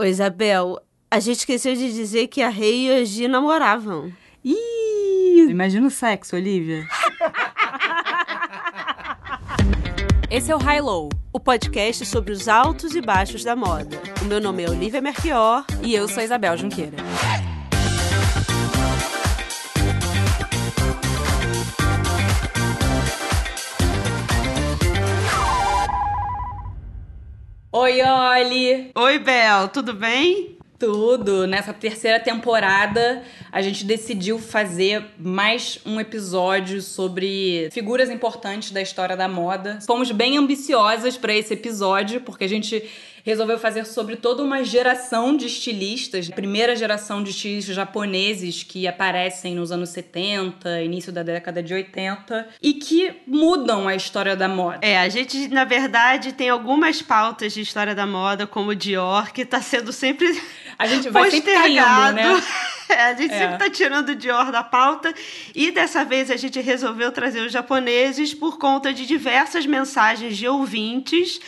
Ô, Isabel, a gente esqueceu de dizer que a Rei e a Gi namoravam. Ih, imagina o sexo, Olivia. Esse é o High Low, o podcast sobre os altos e baixos da moda. O meu nome é Olivia Merchior e eu sou Isabel Junqueira. Oi, Oli! Oi, Bel, tudo bem? Tudo. Nessa terceira temporada, a gente decidiu fazer mais um episódio sobre figuras importantes da história da moda. Fomos bem ambiciosas para esse episódio, porque a gente resolveu fazer sobre toda uma geração de estilistas, primeira geração de estilistas japoneses que aparecem nos anos 70, início da década de 80 e que mudam a história da moda. É, a gente, na verdade, tem algumas pautas de história da moda, como o Dior, que está sendo sempre a gente vai sempre caindo, né? É, a gente é. sempre tá tirando o Dior da pauta. E dessa vez a gente resolveu trazer os japoneses por conta de diversas mensagens de ouvintes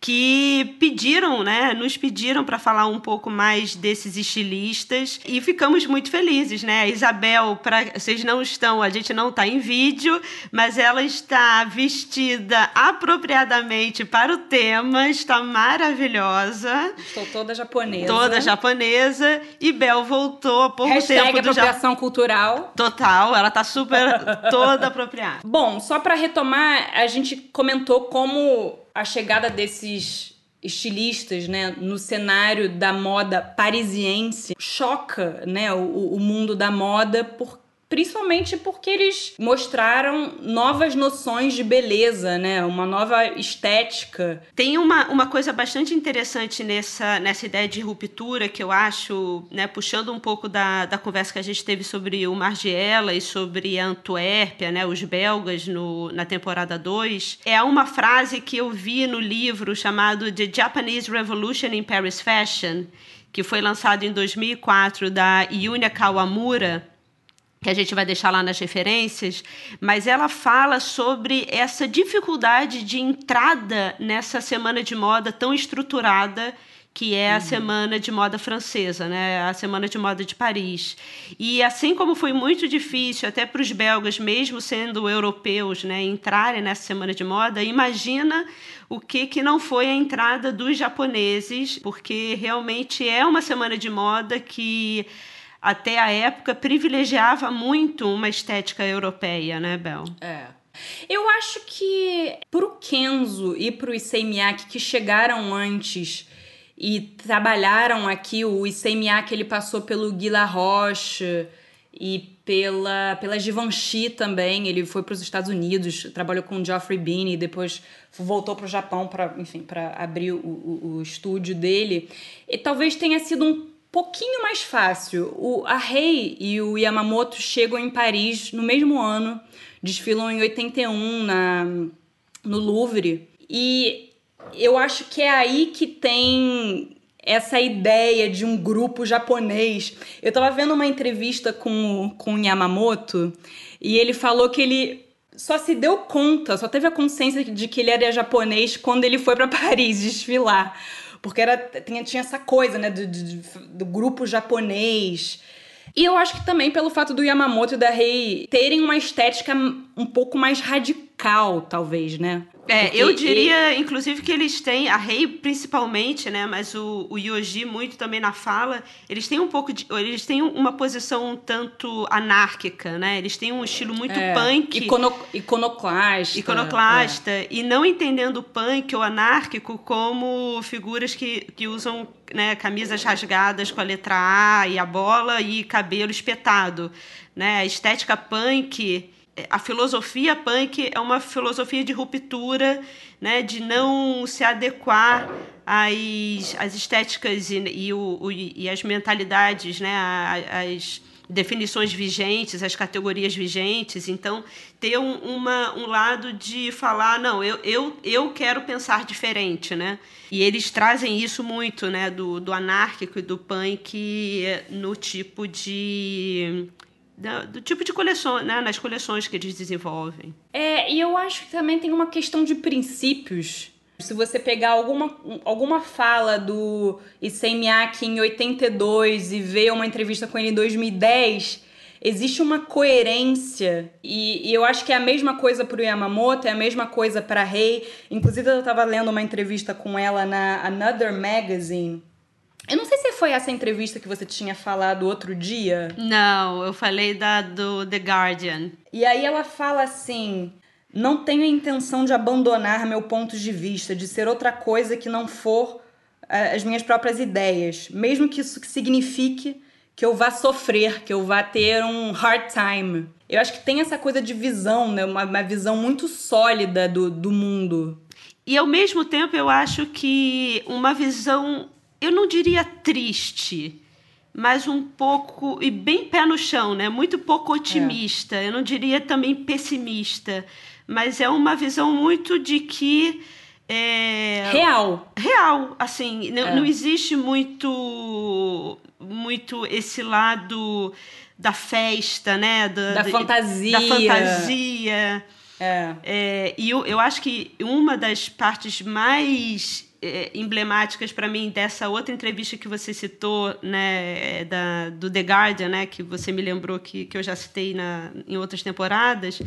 que pediram, né, nos pediram para falar um pouco mais desses estilistas e ficamos muito felizes, né? A Isabel, para vocês não estão, a gente não está em vídeo, mas ela está vestida apropriadamente para o tema, está maravilhosa. Estou toda japonesa. Toda japonesa e Bel voltou há pouco Hashtag tempo do apropriação cultural. Total, ela tá super toda apropriada. Bom, só para retomar, a gente comentou como a chegada desses estilistas, né, no cenário da moda parisiense choca, né, o, o mundo da moda por Principalmente porque eles mostraram novas noções de beleza, né? Uma nova estética. Tem uma, uma coisa bastante interessante nessa, nessa ideia de ruptura que eu acho, né? Puxando um pouco da, da conversa que a gente teve sobre o Margiela e sobre a Antuérpia, né? Os belgas no, na temporada 2. É uma frase que eu vi no livro chamado The Japanese Revolution in Paris Fashion, que foi lançado em 2004 da Yunya Kawamura que a gente vai deixar lá nas referências, mas ela fala sobre essa dificuldade de entrada nessa semana de moda tão estruturada que é a uhum. Semana de Moda Francesa, né? a Semana de Moda de Paris. E assim como foi muito difícil até para os belgas, mesmo sendo europeus, né, entrarem nessa Semana de Moda, imagina o que, que não foi a entrada dos japoneses, porque realmente é uma semana de moda que até a época privilegiava muito uma estética europeia, né, Bel? É. Eu acho que pro Kenzo e pro Issei Miyake que chegaram antes e trabalharam aqui, o Issei Miyake ele passou pelo Guy Roche e pela, pela Givenchy também, ele foi para os Estados Unidos, trabalhou com Geoffrey Beane e depois voltou para o Japão para, enfim, para abrir o, o, o estúdio dele. E talvez tenha sido um pouquinho mais fácil. O, a Rei e o Yamamoto chegam em Paris no mesmo ano, desfilam em 81 na, no Louvre. E eu acho que é aí que tem essa ideia de um grupo japonês. Eu tava vendo uma entrevista com, com o Yamamoto e ele falou que ele só se deu conta, só teve a consciência de que ele era japonês quando ele foi para Paris desfilar porque era, tinha, tinha essa coisa, né, do, do, do grupo japonês. E eu acho que também pelo fato do Yamamoto e da Rei terem uma estética um pouco mais radical, talvez, né? É, eu diria, ele... inclusive, que eles têm, a Rei principalmente, né? Mas o, o Yoji muito também na fala, eles têm um pouco de. Eles têm uma posição um tanto anárquica, né? Eles têm um estilo muito é, punk. Icono, iconoclasta. Iconoclasta. É. E não entendendo o punk ou anárquico como figuras que, que usam né, camisas rasgadas com a letra A e a bola e cabelo espetado. Né? A estética punk a filosofia punk é uma filosofia de ruptura, né, de não se adequar às, às estéticas e, e, o, e as mentalidades, né, as definições vigentes, as categorias vigentes. Então, ter um, uma, um lado de falar, não, eu, eu, eu quero pensar diferente, né? E eles trazem isso muito, né, do, do anárquico e do punk no tipo de do tipo de coleção, né, nas coleções que eles desenvolvem. É, e eu acho que também tem uma questão de princípios Se você pegar alguma, alguma fala do Issei em 82 e ver uma entrevista com ele em 2010, existe uma coerência e, e, eu acho que é a mesma coisa para o Yamamoto, é a mesma coisa para Rei. Inclusive eu estava lendo uma entrevista com ela na Another Magazine. Eu não sei se foi essa entrevista que você tinha falado outro dia. Não, eu falei da do The Guardian. E aí ela fala assim: não tenho a intenção de abandonar meu ponto de vista, de ser outra coisa que não for uh, as minhas próprias ideias, mesmo que isso signifique que eu vá sofrer, que eu vá ter um hard time. Eu acho que tem essa coisa de visão, né? uma, uma visão muito sólida do, do mundo. E ao mesmo tempo eu acho que uma visão, eu não diria triste, mas um pouco e bem pé no chão, né? Muito pouco otimista. É. Eu não diria também pessimista, mas é uma visão muito de que é, real. Real, assim, não, é. não existe muito muito esse lado da festa, né? Da, da fantasia. Da fantasia. É. é e eu, eu acho que uma das partes mais é, emblemáticas para mim dessa outra entrevista que você citou, né, é, da, do The Guardian, né, que você me lembrou que, que eu já citei na, em outras temporadas,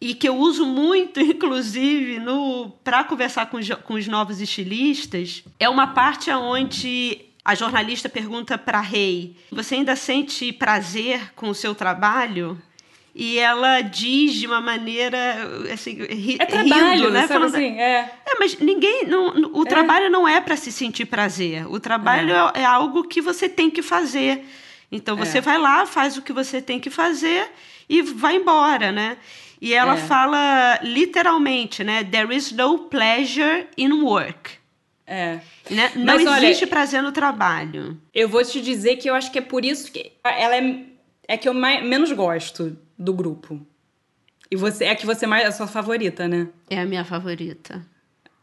e que eu uso muito, inclusive, no para conversar com com os novos estilistas, é uma parte onde a jornalista pergunta para Rei: Você ainda sente prazer com o seu trabalho? E ela diz de uma maneira assim, ri, é trabalho, rindo, né? Falando assim, é. é, mas ninguém. Não, o é. trabalho não é para se sentir prazer. O trabalho é. é. algo que você tem que fazer. Então você é. vai lá, faz o que você tem que fazer e vai embora, né? E ela é. fala literalmente, né? There is no pleasure in work. É. Né? Não Mas, existe olha, prazer no trabalho. Eu vou te dizer que eu acho que é por isso que ela é, é que eu mais, menos gosto do grupo. E você é que você mais é a sua favorita, né? É a minha favorita.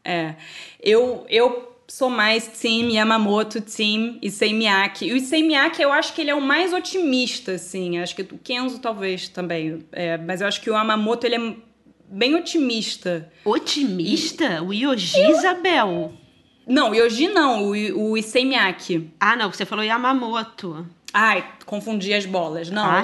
É. Eu eu sou mais team Yamamoto, team Issei Miyake. E o Issei Miyake, eu acho que ele é o mais otimista, assim. Acho que o Kenzo talvez também. É, mas eu acho que o Yamamoto, ele é bem otimista. Otimista? E... O Yoji, eu... Isabel. Não, Yoji não, o, o Issei Miyake. Ah, não, você falou Yamamoto. Ai, confundi as bolas. Não, ah,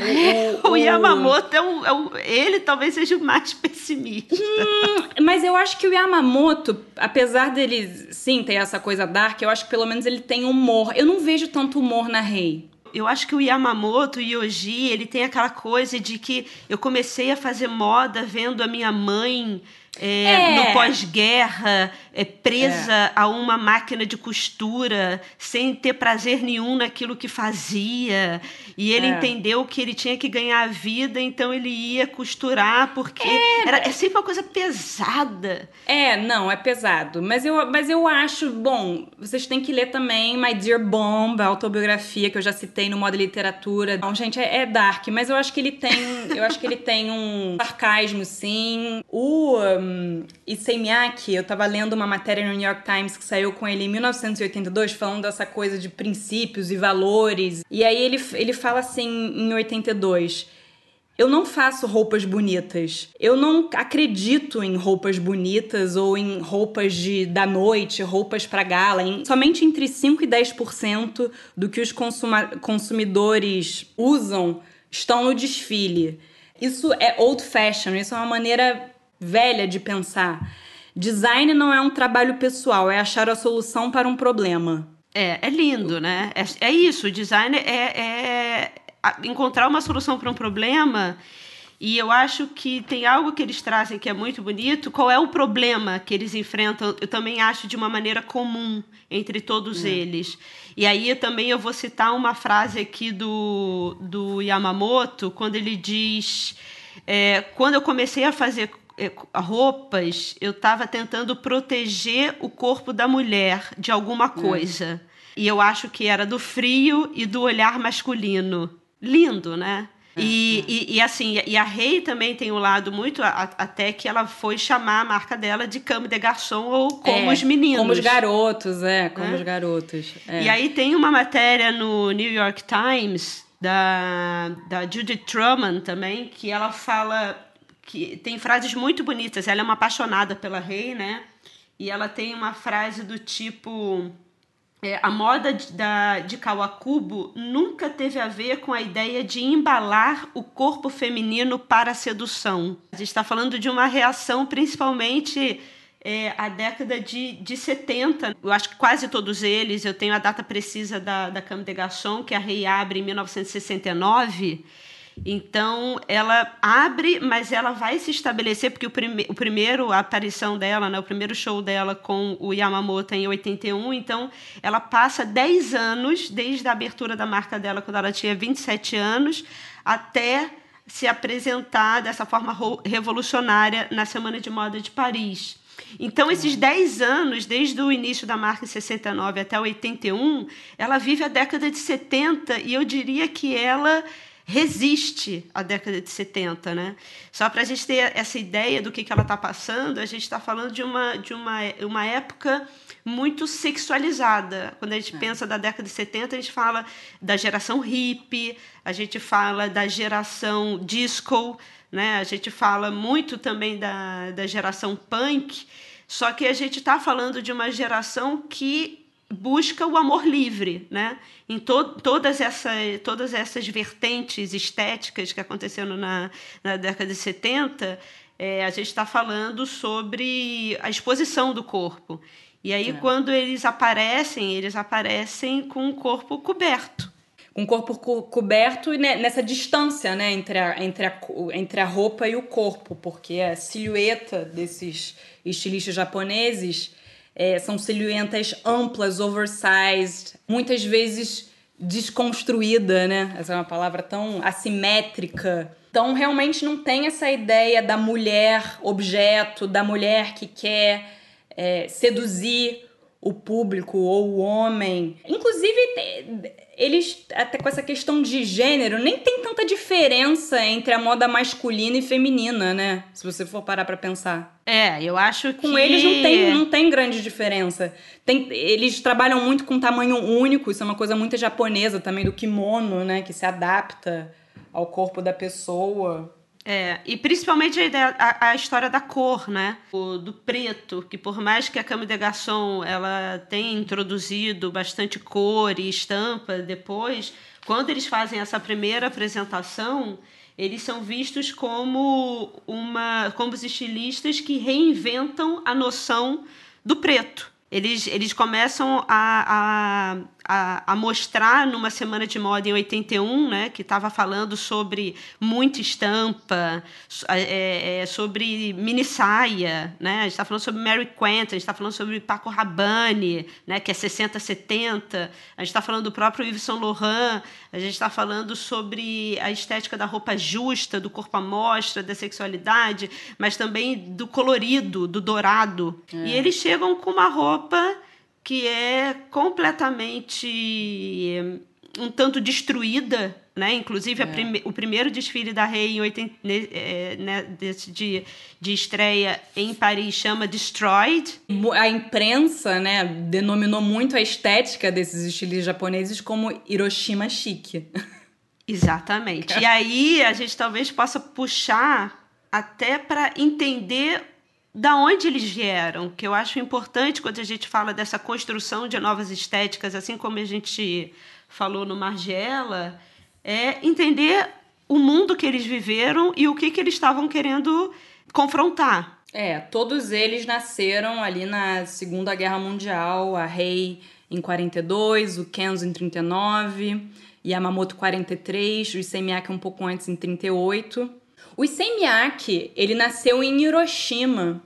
o, o, o, Yamamoto é um, é Ele talvez seja o mais pessimista. Hum, mas eu acho que o Yamamoto, apesar dele sim ter essa coisa dark, eu acho que pelo menos ele tem humor. Eu não vejo tanto humor na Rei. Eu acho que o Yamamoto, o Yoji, ele tem aquela coisa de que eu comecei a fazer moda vendo a minha mãe é, é. no pós-guerra, é, presa é. a uma máquina de costura, sem ter prazer nenhum naquilo que fazia. E ele é. entendeu que ele tinha que ganhar a vida, então ele ia costurar, porque é. era, é sempre uma coisa pesada. É, não, é pesado. Mas eu, mas eu acho, bom, vocês têm que ler também My Dear Bomb, a autobiografia que eu já citei no modo literatura. Não, gente, é, é dark, mas eu acho que ele tem, eu acho que ele tem um sarcasmo, sim. O um, Issei Miyake, eu tava lendo uma matéria no New York Times que saiu com ele em 1982, falando dessa coisa de princípios e valores. E aí ele, ele fala assim em 82. Eu não faço roupas bonitas. Eu não acredito em roupas bonitas ou em roupas de da noite, roupas para gala. Em, somente entre 5 e 10% do que os consumidores usam estão no desfile. Isso é old fashion, isso é uma maneira velha de pensar. Design não é um trabalho pessoal, é achar a solução para um problema. É, é lindo, né? É, é isso, o design é, é encontrar uma solução para um problema. E eu acho que tem algo que eles trazem que é muito bonito. Qual é o problema que eles enfrentam? Eu também acho de uma maneira comum entre todos é. eles. E aí também eu vou citar uma frase aqui do, do Yamamoto, quando ele diz: é, quando eu comecei a fazer roupas, eu estava tentando proteger o corpo da mulher de alguma coisa. E eu acho que era do frio e do olhar masculino. Lindo, né? E, e, e, assim, e a Rei também tem um lado muito, a, até que ela foi chamar a marca dela de Cama de Garçom ou Como é, os Meninos. Como os garotos, é, como é. os garotos. É. E aí tem uma matéria no New York Times da, da Judith Truman também, que ela fala que tem frases muito bonitas. Ela é uma apaixonada pela Rei, né? e ela tem uma frase do tipo é, a moda de, da, de Kawakubo nunca teve a ver com a ideia de embalar o corpo feminino para a sedução. A gente está falando de uma reação principalmente é, a década de, de 70. Eu acho que quase todos eles, eu tenho a data precisa da, da Cama de Garçon, que a Rei abre em 1969. Então, ela abre, mas ela vai se estabelecer, porque o, prime o primeiro, a aparição dela, né, o primeiro show dela com o Yamamoto em 81, então ela passa 10 anos, desde a abertura da marca dela, quando ela tinha 27 anos, até se apresentar dessa forma revolucionária na Semana de Moda de Paris. Então, esses 10 anos, desde o início da marca em 69 até 81, ela vive a década de 70 e eu diria que ela resiste à década de 70, né? Só para a gente ter essa ideia do que, que ela está passando, a gente está falando de uma, de uma, uma época muito sexualizada. Quando a gente é. pensa da década de 70, a gente fala da geração hippie, a gente fala da geração disco, né? a gente fala muito também da, da geração punk, só que a gente está falando de uma geração que busca o amor livre, né? Em to todas, essa, todas essas vertentes estéticas que aconteceram na, na década de 70, é, a gente está falando sobre a exposição do corpo. E aí, é. quando eles aparecem, eles aparecem com o corpo coberto. Com o corpo co coberto e nessa distância né, entre, a, entre, a, entre a roupa e o corpo, porque a silhueta desses estilistas japoneses é, são silhuetas amplas, oversized, muitas vezes desconstruída, né? Essa é uma palavra tão assimétrica. Então, realmente não tem essa ideia da mulher objeto, da mulher que quer é, seduzir o público ou o homem. Inclusive, eles, até com essa questão de gênero, nem tem tanta diferença entre a moda masculina e feminina, né? Se você for parar pra pensar. É, eu acho que. Com eles não tem, não tem grande diferença. Tem, eles trabalham muito com tamanho único, isso é uma coisa muito japonesa também, do kimono, né? Que se adapta ao corpo da pessoa. É, e principalmente a, ideia, a, a, história da cor, né? O, do preto, que por mais que a Cama de Garçon ela tenha introduzido bastante cor e estampa depois, quando eles fazem essa primeira apresentação, eles são vistos como uma como os estilistas que reinventam a noção do preto. Eles, eles começam a, a a, a, mostrar numa semana de moda em 81, né, que estava falando sobre muita estampa, é, é, sobre mini saia, né, a gente está falando sobre Mary Quant, a gente está falando sobre Paco Rabanne, né, que é 60, 70, a gente está falando do próprio Yves Saint Laurent, a gente está falando sobre a estética da roupa justa, do corpo à mostra, da sexualidade, mas também do colorido, do dourado. É. E eles chegam com uma roupa que é completamente eh, um tanto destruída, né? Inclusive é. prime o primeiro desfile da Rei em 80, é, né, de, de estreia em Paris chama Destroyed. A imprensa, né, denominou muito a estética desses estilos japoneses como Hiroshima chique. Exatamente. e aí a gente talvez possa puxar até para entender da onde eles vieram, que eu acho importante quando a gente fala dessa construção de novas estéticas, assim como a gente falou no Margiela, é entender o mundo que eles viveram e o que, que eles estavam querendo confrontar. É, todos eles nasceram ali na Segunda Guerra Mundial, a Rei em 42, o Kenzo em 39, Yamamoto 43, o Issei Miyake um pouco antes em 38. O Issei Miyake, ele nasceu em Hiroshima,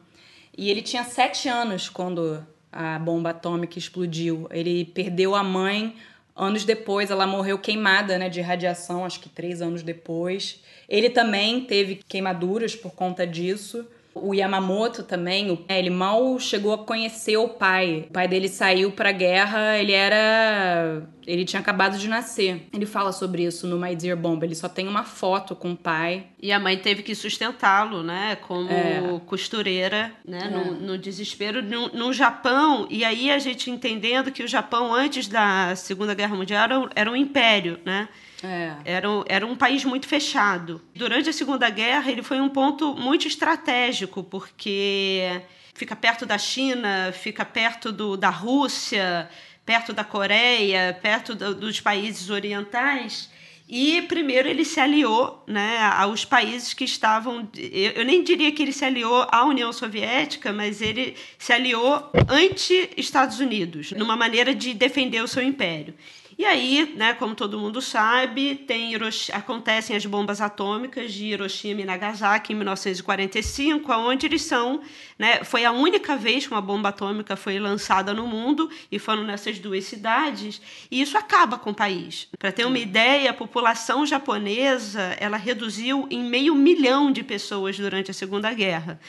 e ele tinha sete anos quando a bomba atômica explodiu. Ele perdeu a mãe anos depois, ela morreu queimada né, de radiação, acho que três anos depois. Ele também teve queimaduras por conta disso. O Yamamoto também, ele mal chegou a conhecer o pai. O pai dele saiu para a guerra, ele era. Ele tinha acabado de nascer. Ele fala sobre isso no My Dear Bomb. Ele só tem uma foto com o pai. E a mãe teve que sustentá-lo, né? Como é. costureira, né? É. No, no, desespero. No, no, Japão, e aí a gente entendendo que o Japão, antes da Segunda Guerra Mundial, era, era um império, né? É. Era, era um país muito fechado. Durante a Segunda Guerra, ele foi um ponto muito estratégico, porque fica perto da China, fica perto do, da Rússia, perto da Coreia, perto do, dos países orientais. E primeiro ele se aliou né, aos países que estavam. Eu nem diria que ele se aliou à União Soviética, mas ele se aliou anti-Estados Unidos, numa maneira de defender o seu império. E aí, né, como todo mundo sabe, tem Hiroshima, acontecem as bombas atômicas de Hiroshima e Nagasaki em 1945, onde eles são, né, foi a única vez que uma bomba atômica foi lançada no mundo e foram nessas duas cidades, e isso acaba com o país. Para ter uma ideia, a população japonesa, ela reduziu em meio milhão de pessoas durante a Segunda Guerra.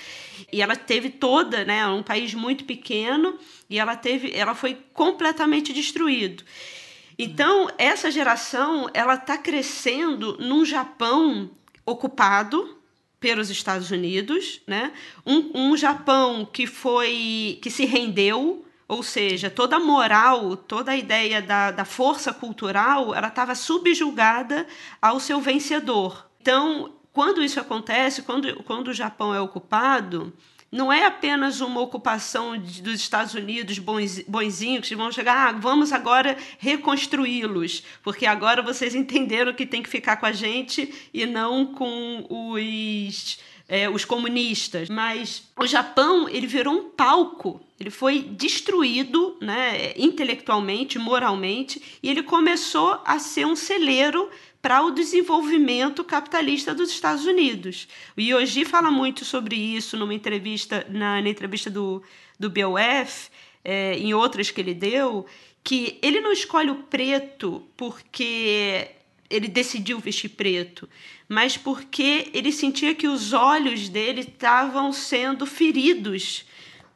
E ela teve toda, né, um país muito pequeno, e ela teve, ela foi completamente destruído. Então, essa geração ela está crescendo num Japão ocupado pelos Estados Unidos, né? Um, um Japão que foi que se rendeu, ou seja, toda a moral, toda a ideia da, da força cultural, ela estava subjugada ao seu vencedor. Então, quando isso acontece, quando, quando o Japão é ocupado, não é apenas uma ocupação de, dos Estados Unidos bonzinhos que vão chegar, ah, vamos agora reconstruí-los, porque agora vocês entenderam que tem que ficar com a gente e não com os, é, os comunistas. Mas o Japão ele virou um palco, ele foi destruído né, intelectualmente, moralmente, e ele começou a ser um celeiro para o desenvolvimento capitalista dos Estados Unidos. O Yoji fala muito sobre isso numa entrevista, na, na entrevista do, do BOF, é, em outras que ele deu, que ele não escolhe o preto porque ele decidiu vestir preto, mas porque ele sentia que os olhos dele estavam sendo feridos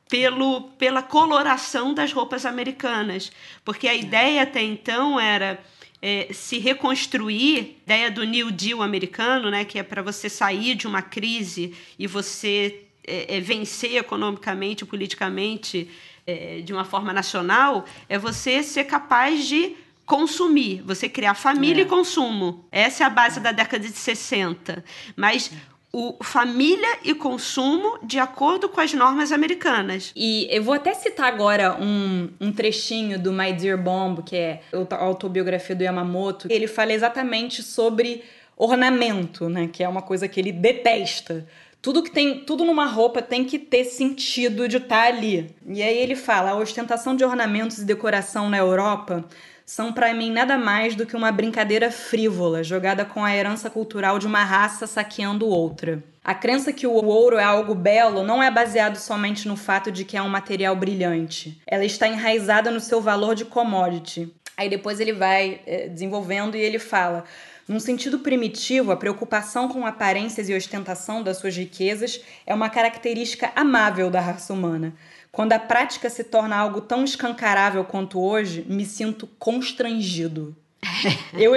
pelo, pela coloração das roupas americanas. Porque a ideia até então era é, se reconstruir, ideia do New Deal americano, né, que é para você sair de uma crise e você é, é, vencer economicamente, politicamente, é, de uma forma nacional, é você ser capaz de consumir, você criar família e é. consumo. Essa é a base da década de 60. Mas o família e consumo de acordo com as normas americanas. E eu vou até citar agora um, um trechinho do My Dear Bomb, que é a autobiografia do Yamamoto. Ele fala exatamente sobre ornamento, né? Que é uma coisa que ele detesta. Tudo que tem, tudo numa roupa tem que ter sentido de estar tá ali. E aí ele fala: a ostentação de ornamentos e decoração na Europa são para mim nada mais do que uma brincadeira frívola jogada com a herança cultural de uma raça saqueando outra. A crença que o ouro é algo belo não é baseado somente no fato de que é um material brilhante. Ela está enraizada no seu valor de commodity. Aí depois ele vai é, desenvolvendo e ele fala: num sentido primitivo, a preocupação com aparências e ostentação das suas riquezas é uma característica amável da raça humana. Quando a prática se torna algo tão escancarável quanto hoje, me sinto constrangido. eu,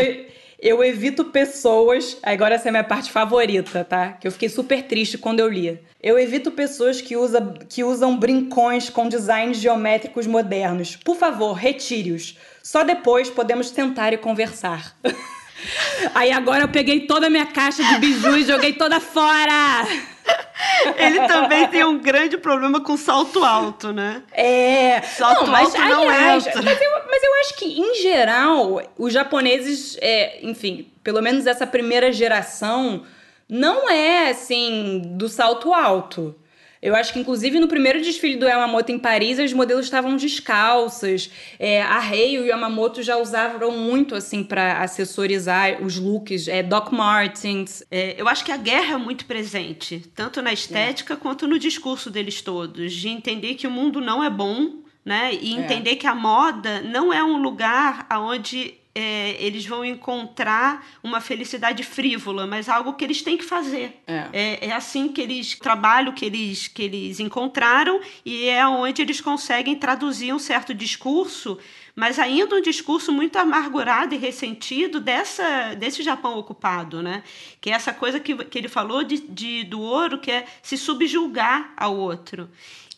eu evito pessoas. Agora essa é a minha parte favorita, tá? Que eu fiquei super triste quando eu li. Eu evito pessoas que, usa, que usam brincões com designs geométricos modernos. Por favor, retire-os. Só depois podemos tentar e conversar. Aí agora eu peguei toda a minha caixa de biju e joguei toda fora. Ele também tem um grande problema com salto alto, né? É. Salto não, mas, alto não aliás, entra. Mas eu, mas eu acho que, em geral, os japoneses, é, enfim, pelo menos essa primeira geração, não é assim do salto alto. Eu acho que, inclusive, no primeiro desfile do Yamamoto em Paris, as modelos estavam descalças. É, a Rei e o Yamamoto já usavam muito, assim, para assessorizar os looks. É, Doc Martens. É, eu acho que a guerra é muito presente, tanto na estética é. quanto no discurso deles todos, de entender que o mundo não é bom, né? E é. entender que a moda não é um lugar onde é, eles vão encontrar uma felicidade frívola, mas algo que eles têm que fazer. É. é. É, assim que eles trabalham, que eles, que eles encontraram, e é onde eles conseguem traduzir um certo discurso, mas ainda um discurso muito amargurado e ressentido dessa, desse Japão ocupado, né? Que é essa coisa que, que ele falou de, de, do ouro, que é se subjulgar ao outro.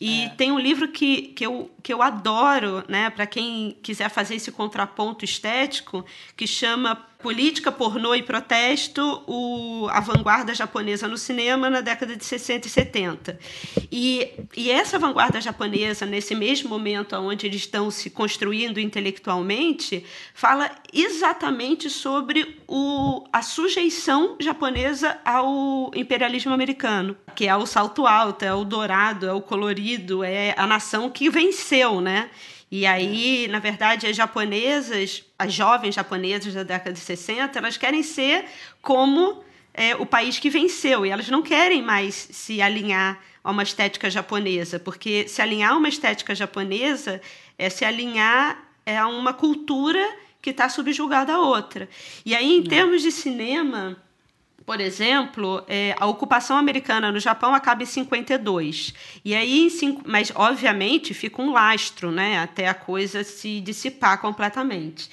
E é. tem um livro que, que, eu, que eu adoro, né, para quem quiser fazer esse contraponto estético que chama Política, Pornô e Protesto, o, a vanguarda japonesa no cinema na década de 60 e 70. E, e essa vanguarda japonesa, nesse mesmo momento onde eles estão se construindo intelectualmente, fala exatamente sobre o, a sujeição japonesa ao imperialismo americano, que é o salto alto, é o dourado, é o colorido, é a nação que venceu, né? E aí, na verdade, as japonesas, as jovens japonesas da década de 60, elas querem ser como é, o país que venceu. E elas não querem mais se alinhar a uma estética japonesa, porque se alinhar a uma estética japonesa é se alinhar é, a uma cultura que está subjugada a outra. E aí, em termos de cinema, por exemplo, é, a ocupação americana no Japão acaba em 52. E aí, mas obviamente fica um lastro, né, até a coisa se dissipar completamente.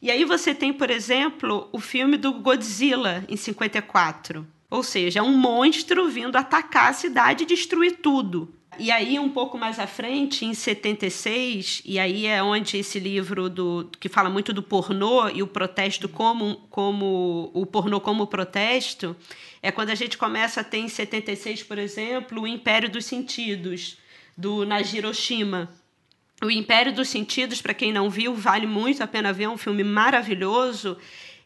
E aí você tem, por exemplo, o filme do Godzilla em 54. Ou seja, é um monstro vindo atacar a cidade e destruir tudo. E aí, um pouco mais à frente, em 76, e aí é onde esse livro do, que fala muito do pornô e o protesto como, como o pornô como protesto, é quando a gente começa a ter em 76, por exemplo, o Império dos Sentidos, do Najiro Oshima. O Império dos Sentidos, para quem não viu, vale muito a pena ver, é um filme maravilhoso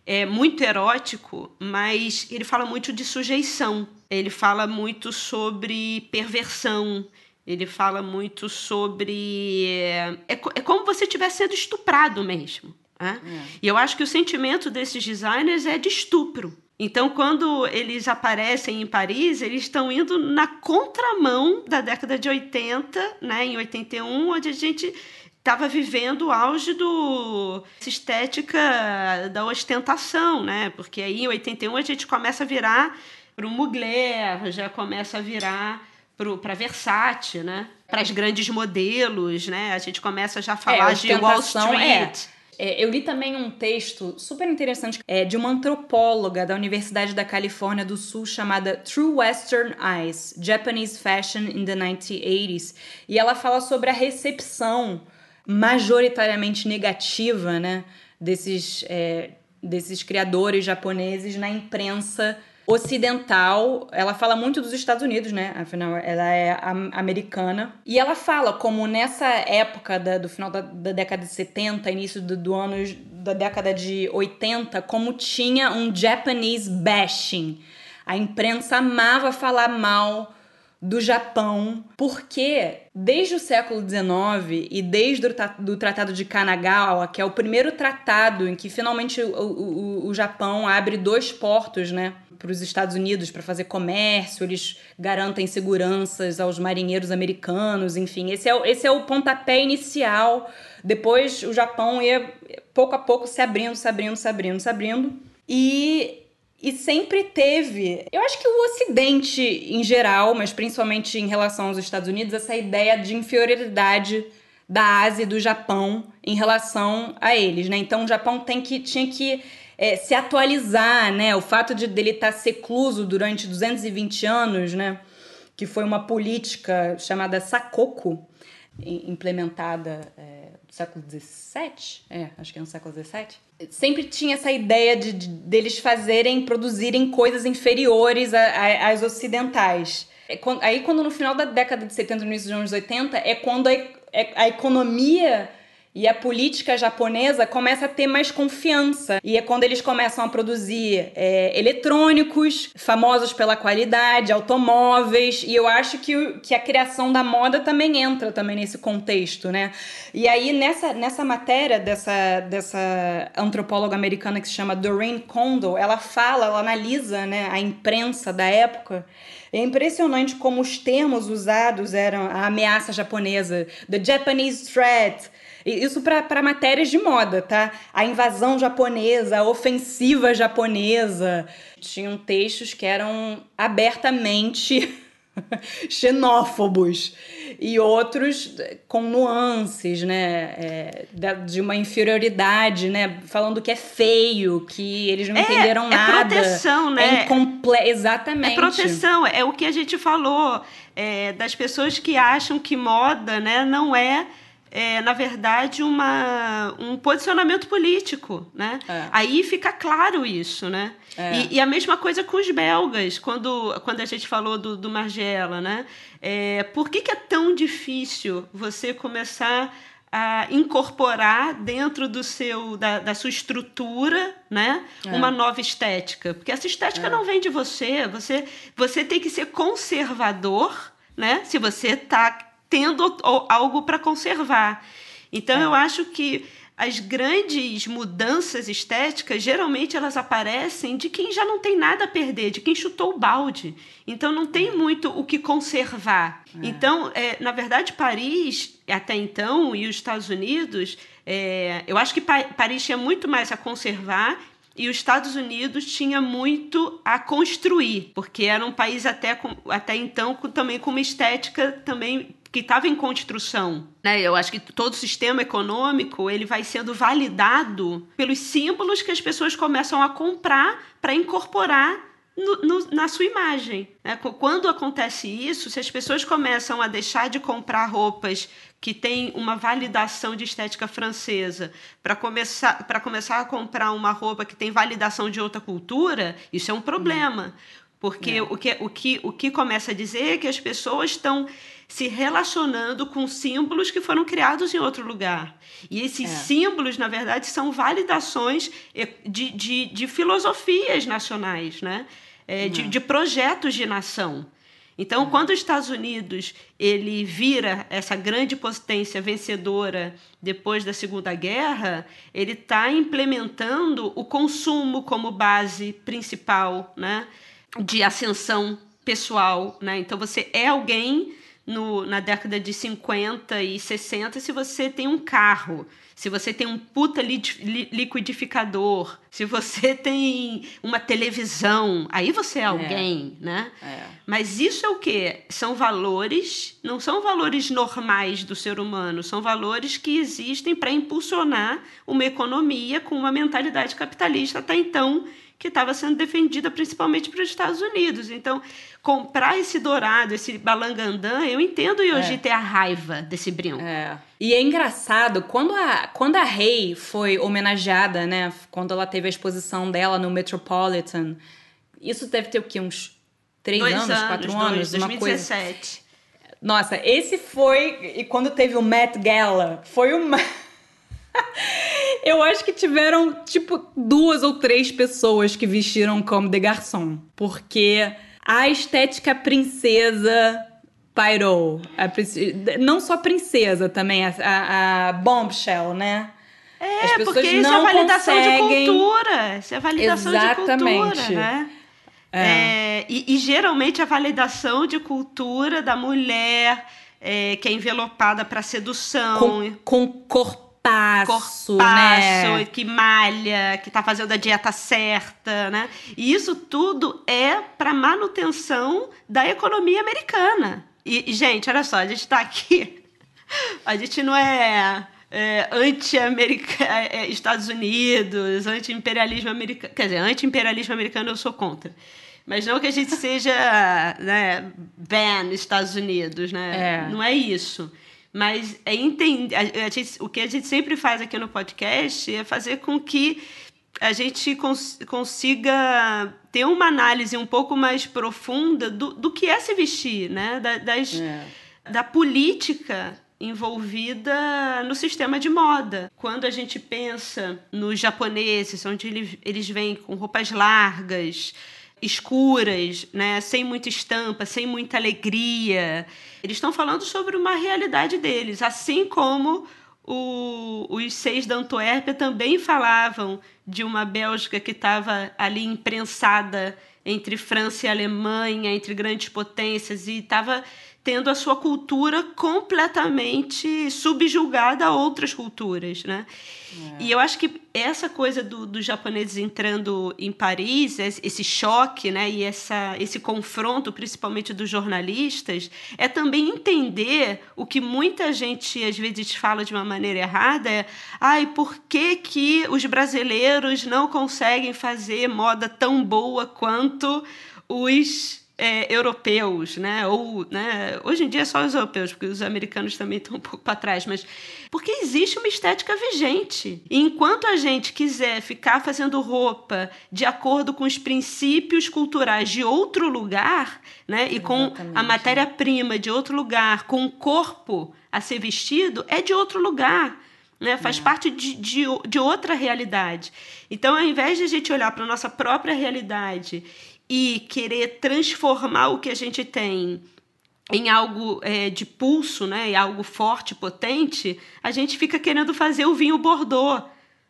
é muito erótico, mas ele fala muito de sujeição. Ele fala muito sobre perversão. Ele fala muito sobre. É, é, é como você estivesse sendo estuprado mesmo. Né? É. E eu acho que o sentimento desses designers é de estupro. Então, quando eles aparecem em Paris, eles estão indo na contramão da década de 80, né, em 81, onde a gente estava vivendo o auge do estética da ostentação, né? Porque aí em 81 a gente começa a virar para o Mugler, já começa a virar para Versace, né? Para os grandes modelos, né? A gente começa já a falar é, de Wall Street. É. é. eu li também um texto super interessante é, de uma antropóloga da Universidade da Califórnia do Sul chamada True Western Eyes: Japanese Fashion in the 1980s. E ela fala sobre a recepção majoritariamente negativa, né, desses, é, desses criadores japoneses na imprensa ocidental. Ela fala muito dos Estados Unidos, né? Afinal, ela é americana. E ela fala como nessa época da, do final da, da, década de 70, início do, do ano da década de 80, como tinha um Japanese bashing. A imprensa amava falar mal do Japão, porque desde o século XIX e desde o do Tratado de Kanagawa, que é o primeiro tratado em que finalmente o, o, o Japão abre dois portos, né, para os Estados Unidos para fazer comércio, eles garantem seguranças aos marinheiros americanos, enfim, esse é, esse é o pontapé inicial. Depois o Japão ia pouco a pouco se abrindo, se abrindo, se abrindo, se abrindo. E e sempre teve, eu acho que o Ocidente em geral, mas principalmente em relação aos Estados Unidos, essa ideia de inferioridade da Ásia e do Japão em relação a eles, né? Então o Japão tem que, tinha que é, se atualizar, né? O fato de dele estar secluso durante 220 anos, né? Que foi uma política chamada Sakoku, implementada é, no século XVII, é, acho que é no século XVII, sempre tinha essa ideia de, de deles fazerem, produzirem coisas inferiores às ocidentais. É aí quando no final da década de 70, no início dos anos 80, é quando a, é, a economia e a política japonesa começa a ter mais confiança. E é quando eles começam a produzir é, eletrônicos, famosos pela qualidade, automóveis. E eu acho que, que a criação da moda também entra também nesse contexto, né? E aí, nessa, nessa matéria dessa, dessa antropóloga americana que se chama Doreen Kondo, ela fala, ela analisa né, a imprensa da época. É impressionante como os termos usados eram a ameaça japonesa, the Japanese threat, isso para matérias de moda, tá? A invasão japonesa, a ofensiva japonesa. Tinham textos que eram abertamente xenófobos e outros com nuances, né, é, de uma inferioridade, né, falando que é feio, que eles não é, entenderam é nada. É proteção, né? É incomple... Exatamente. É proteção, é o que a gente falou é, das pessoas que acham que moda, né, não é é, na verdade, uma, um posicionamento político, né? É. Aí fica claro isso, né? É. E, e, a mesma coisa com os belgas, quando, quando a gente falou do, do Margiela, né? É, por que, que é tão difícil você começar a incorporar dentro do seu da, da sua estrutura né é. uma nova estética porque essa estética é. não vem de você você você tem que ser conservador né se você está tendo algo para conservar então é. eu acho que as grandes mudanças estéticas geralmente elas aparecem de quem já não tem nada a perder, de quem chutou o balde. Então não tem muito o que conservar. É. Então, é, na verdade, Paris até então e os Estados Unidos, é, eu acho que pa Paris tinha muito mais a conservar e os Estados Unidos tinha muito a construir, porque era um país até, com, até então com, também com uma estética também que estava em construção. Né? Eu acho que todo o sistema econômico ele vai sendo validado pelos símbolos que as pessoas começam a comprar para incorporar no, no, na sua imagem. Né? Quando acontece isso, se as pessoas começam a deixar de comprar roupas que têm uma validação de estética francesa para começar, começar a comprar uma roupa que tem validação de outra cultura, isso é um problema. Porque é. o, que, o, que, o que começa a dizer é que as pessoas estão se relacionando com símbolos que foram criados em outro lugar. E esses é. símbolos, na verdade, são validações de, de, de filosofias nacionais, né? É, de, de projetos de nação. Então, quando os Estados Unidos ele vira essa grande potência vencedora depois da Segunda Guerra, ele está implementando o consumo como base principal, né, de ascensão pessoal, né? Então você é alguém no, na década de 50 e 60 se você tem um carro, se você tem um puta liquidificador, se você tem uma televisão, aí você é, é. alguém, é. né? É. Mas isso é o que? São valores, não são valores normais do ser humano, são valores que existem para impulsionar uma economia com uma mentalidade capitalista até então que estava sendo defendida principalmente para os Estados Unidos. Então, comprar esse dourado, esse balangandã, eu entendo hoje é. ter a raiva desse brinco. É. E é engraçado, quando a, quando a Rei foi homenageada, né? Quando ela teve a exposição dela no Metropolitan, isso deve ter o quê? Uns três dois anos, anos, quatro dois, anos? 2017. Uma coisa. Nossa, esse foi. E quando teve o Met Gala, foi uma. Eu acho que tiveram, tipo, duas ou três pessoas que vestiram como de garçom. Porque a estética princesa pairou. A, não só princesa também, a, a, a bombshell, né? É, As pessoas porque isso é validação conseguem... de cultura. Isso é validação Exatamente. de cultura, né? É. É, e, e, geralmente a validação de cultura da mulher é, que é envelopada para sedução. Com, com corpo corpaço, corpaço né? que malha, que está fazendo a dieta certa, né? E isso tudo é para manutenção da economia americana. E, gente, olha só, a gente está aqui, a gente não é, é anti-Estados é, Unidos, anti-imperialismo americano, quer dizer, anti-imperialismo americano eu sou contra. Mas não que a gente seja né, ban Estados Unidos, né? É. Não é isso. Mas é entender. A, a gente, o que a gente sempre faz aqui no podcast é fazer com que a gente cons consiga ter uma análise um pouco mais profunda do, do que é se vestir, né? Da, das, é. da política envolvida no sistema de moda. Quando a gente pensa nos japoneses, onde eles, eles vêm com roupas largas, escuras, né, sem muita estampa, sem muita alegria. Eles estão falando sobre uma realidade deles, assim como o, os seis da Antuérpia também falavam de uma Bélgica que estava ali imprensada entre França e Alemanha, entre grandes potências, e estava tendo a sua cultura completamente subjugada a outras culturas, né? É. E eu acho que essa coisa dos do japoneses entrando em Paris, esse choque, né, e essa, esse confronto, principalmente dos jornalistas, é também entender o que muita gente às vezes fala de uma maneira errada, é, ai, por que que os brasileiros não conseguem fazer moda tão boa quanto os é, europeus, né? Ou, né? Hoje em dia é só os europeus, porque os americanos também estão um pouco para trás, mas porque existe uma estética vigente. E enquanto a gente quiser ficar fazendo roupa de acordo com os princípios culturais de outro lugar, né? E com Exatamente. a matéria-prima de outro lugar, com o corpo a ser vestido, é de outro lugar né? faz é. parte de, de, de outra realidade. Então, ao invés de a gente olhar para a nossa própria realidade e querer transformar o que a gente tem em algo é, de pulso, né, em algo forte, potente, a gente fica querendo fazer o vinho Bordeaux.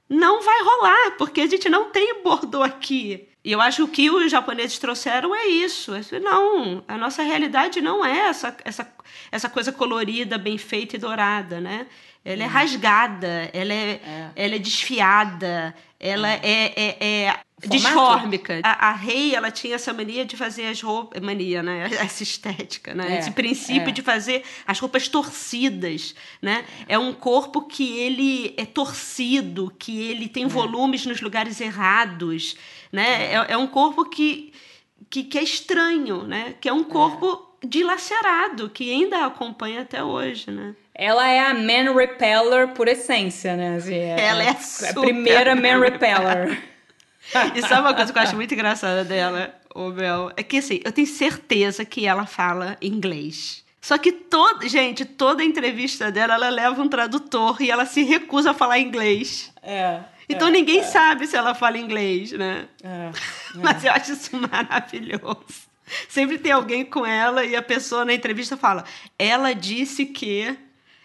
Não vai rolar, porque a gente não tem Bordeaux aqui. E eu acho que o que os japoneses trouxeram é isso. Não, a nossa realidade não é essa, essa, essa coisa colorida, bem feita e dourada, né? Ela é rasgada, ela é, é. Ela é desfiada, ela é, é, é, é disfórmica. A, a Rei, ela tinha essa mania de fazer as roupas... Mania, né? Essa estética, né? É, Esse princípio é. de fazer as roupas torcidas, né? É um corpo que ele é torcido, que ele tem é. volumes nos lugares errados, né? É, é um corpo que, que, que, é estranho, né? Que é um corpo dilacerado, que ainda acompanha até hoje, né? Ela é a man repeller por essência, né? Assim, é, ela é a, a primeira man repeller. e sabe uma coisa que eu acho muito engraçada dela, o Bel? É que assim, eu tenho certeza que ela fala inglês. Só que toda, gente, toda entrevista dela, ela leva um tradutor e ela se recusa a falar inglês. É. Então é, ninguém é. sabe se ela fala inglês, né? É, Mas eu acho isso maravilhoso. Sempre tem alguém com ela e a pessoa na entrevista fala: ela disse que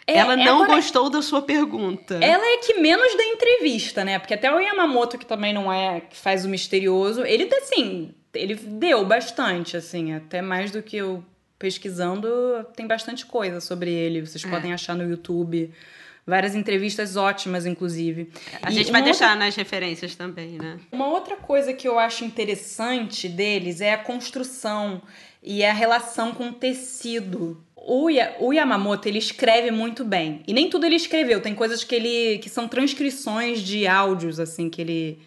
é, ela não agora, gostou da sua pergunta. Ela é que menos da entrevista, né? Porque até o Yamamoto, que também não é, que faz o misterioso, ele, assim, ele deu bastante, assim, até mais do que eu pesquisando, tem bastante coisa sobre ele. Vocês é. podem achar no YouTube. Várias entrevistas ótimas, inclusive. A e gente vai deixar outra... nas referências também, né? Uma outra coisa que eu acho interessante deles é a construção e a relação com o tecido o, o Yamamoto, ele escreve muito bem. E nem tudo ele escreveu. Tem coisas que ele que são transcrições de áudios, assim, que ele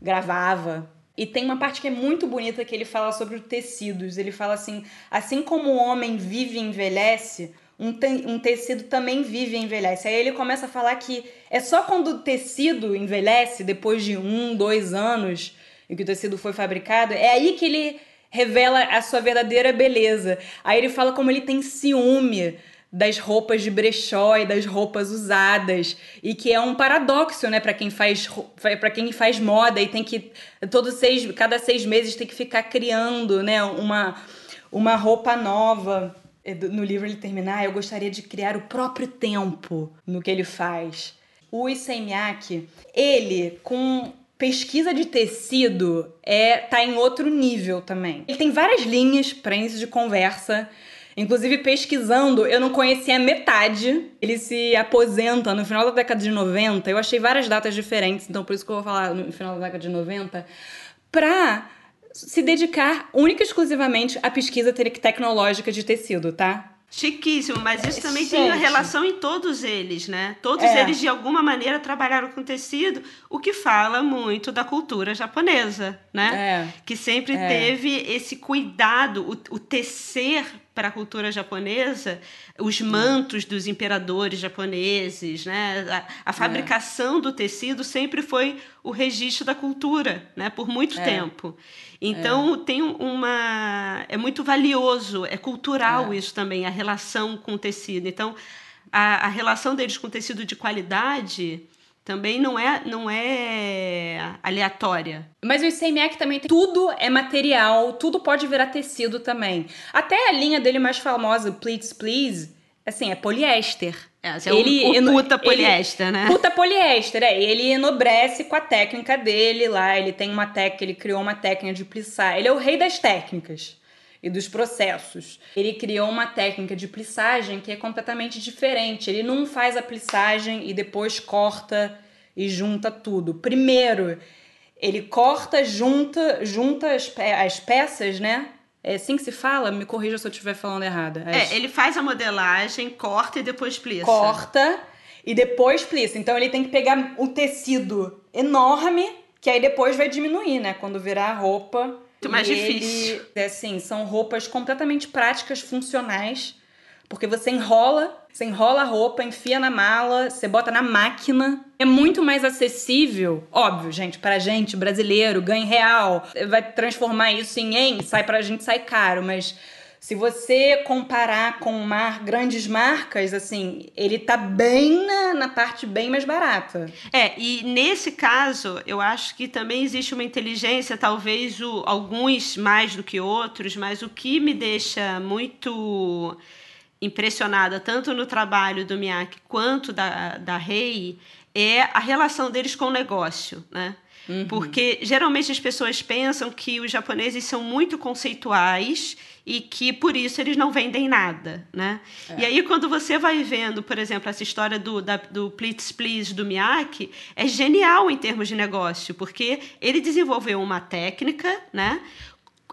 gravava. E tem uma parte que é muito bonita que ele fala sobre os tecidos. Ele fala assim: assim como o homem vive e envelhece, um, te um tecido também vive e envelhece. Aí ele começa a falar que é só quando o tecido envelhece, depois de um, dois anos em que o tecido foi fabricado, é aí que ele revela a sua verdadeira beleza. Aí ele fala como ele tem ciúme das roupas de brechó e das roupas usadas e que é um paradoxo, né, para quem faz para quem faz moda e tem que todos seis cada seis meses tem que ficar criando, né, uma uma roupa nova. É, no livro ele terminar, ah, eu gostaria de criar o próprio tempo no que ele faz. O Issei Miyake, ele com pesquisa de tecido é tá em outro nível também. Ele tem várias linhas para início de conversa. Inclusive, pesquisando, eu não conhecia metade. Ele se aposenta no final da década de 90. Eu achei várias datas diferentes, então por isso que eu vou falar no final da década de 90. Pra se dedicar única e exclusivamente à pesquisa tecnológica de tecido, tá? Chiquíssimo, mas isso também Gente. tem relação em todos eles, né? Todos é. eles, de alguma maneira, trabalharam com tecido, o que fala muito da cultura japonesa, né? É. Que sempre é. teve esse cuidado, o, o tecer para a cultura japonesa, os mantos dos imperadores japoneses, né? A, a fabricação é. do tecido sempre foi o registro da cultura, né? Por muito é. tempo. Então, é. tem uma. É muito valioso, é cultural é. isso também, a relação com o tecido. Então, a, a relação deles com o tecido de qualidade também não é não é aleatória. Mas o ICMEC também tem tudo é material, tudo pode virar tecido também. Até a linha dele mais famosa, Please Please, assim, é poliéster. É, é ele, o, o puta poliéster, ele, né? Puta poliéster, é. Ele enobrece com a técnica dele lá. Ele tem uma técnica, ele criou uma técnica de plissar. Ele é o rei das técnicas e dos processos. Ele criou uma técnica de plissagem que é completamente diferente. Ele não faz a plissagem e depois corta e junta tudo. Primeiro, ele corta, junta, junta as, as peças, né? É assim que se fala? Me corrija se eu estiver falando errado. É, ele faz a modelagem, corta e depois plissa. Corta e depois plissa. Então ele tem que pegar um tecido enorme, que aí depois vai diminuir, né? Quando virar a roupa, Muito mais difícil. Ele, é assim, são roupas completamente práticas, funcionais, porque você enrola, você enrola a roupa, enfia na mala, você bota na máquina. É muito mais acessível, óbvio, gente, pra gente brasileiro, ganho real, vai transformar isso em em, sai pra gente sai caro, mas se você comparar com mar, grandes marcas, assim, ele tá bem na, na, parte bem mais barata. É, e nesse caso, eu acho que também existe uma inteligência, talvez o, alguns mais do que outros, mas o que me deixa muito impressionada, tanto no trabalho do Miyake quanto da, da Rei, é a relação deles com o negócio, né? Uhum. Porque geralmente as pessoas pensam que os japoneses são muito conceituais e que por isso eles não vendem nada, né? É. E aí quando você vai vendo, por exemplo, essa história do, da, do Please Please do Miyake, é genial em termos de negócio, porque ele desenvolveu uma técnica, né?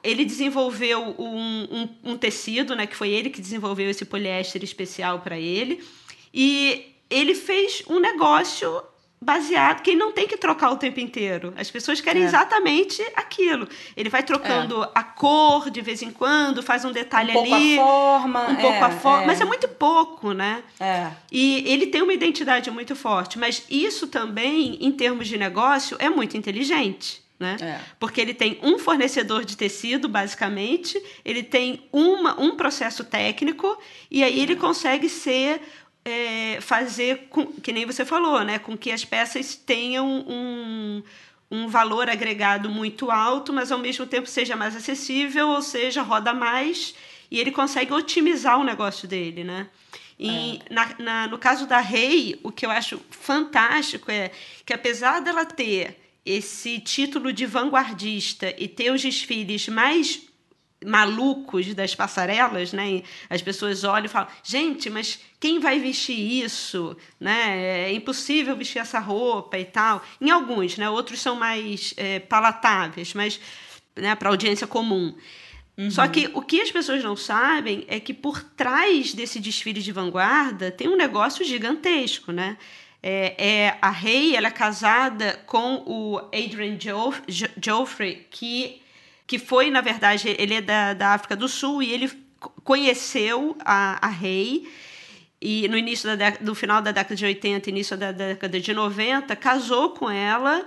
Ele desenvolveu um, um, um tecido, né? Que foi ele que desenvolveu esse poliéster especial para ele. E ele fez um negócio baseado que ele não tem que trocar o tempo inteiro. As pessoas querem é. exatamente aquilo. Ele vai trocando é. a cor de vez em quando, faz um detalhe um ali, pouco a forma, um é, pouco a forma, é. mas é muito pouco, né? É. E ele tem uma identidade muito forte, mas isso também, em termos de negócio, é muito inteligente. Né? É. Porque ele tem um fornecedor de tecido, basicamente, ele tem uma, um processo técnico, e aí ele consegue ser é, fazer, com, que nem você falou, né, com que as peças tenham um, um valor agregado muito alto, mas ao mesmo tempo seja mais acessível, ou seja, roda mais, e ele consegue otimizar o negócio dele, né? E é. na, na, no caso da Rei, o que eu acho fantástico é que apesar dela ter esse título de vanguardista e ter os desfiles mais malucos das passarelas, né? As pessoas olham e falam: "Gente, mas quem vai vestir isso?", né? É impossível vestir essa roupa e tal. Em alguns, né? Outros são mais é, palatáveis, mas né, para audiência comum. Uhum. Só que o que as pessoas não sabem é que por trás desse desfile de vanguarda tem um negócio gigantesco, né? É, é a Rei, ela é casada com o Adrian Joffrey, que que foi, na verdade, ele é da, da África do Sul e ele conheceu a, a Rei e no início da no final da década de 80, início da década de 90, casou com ela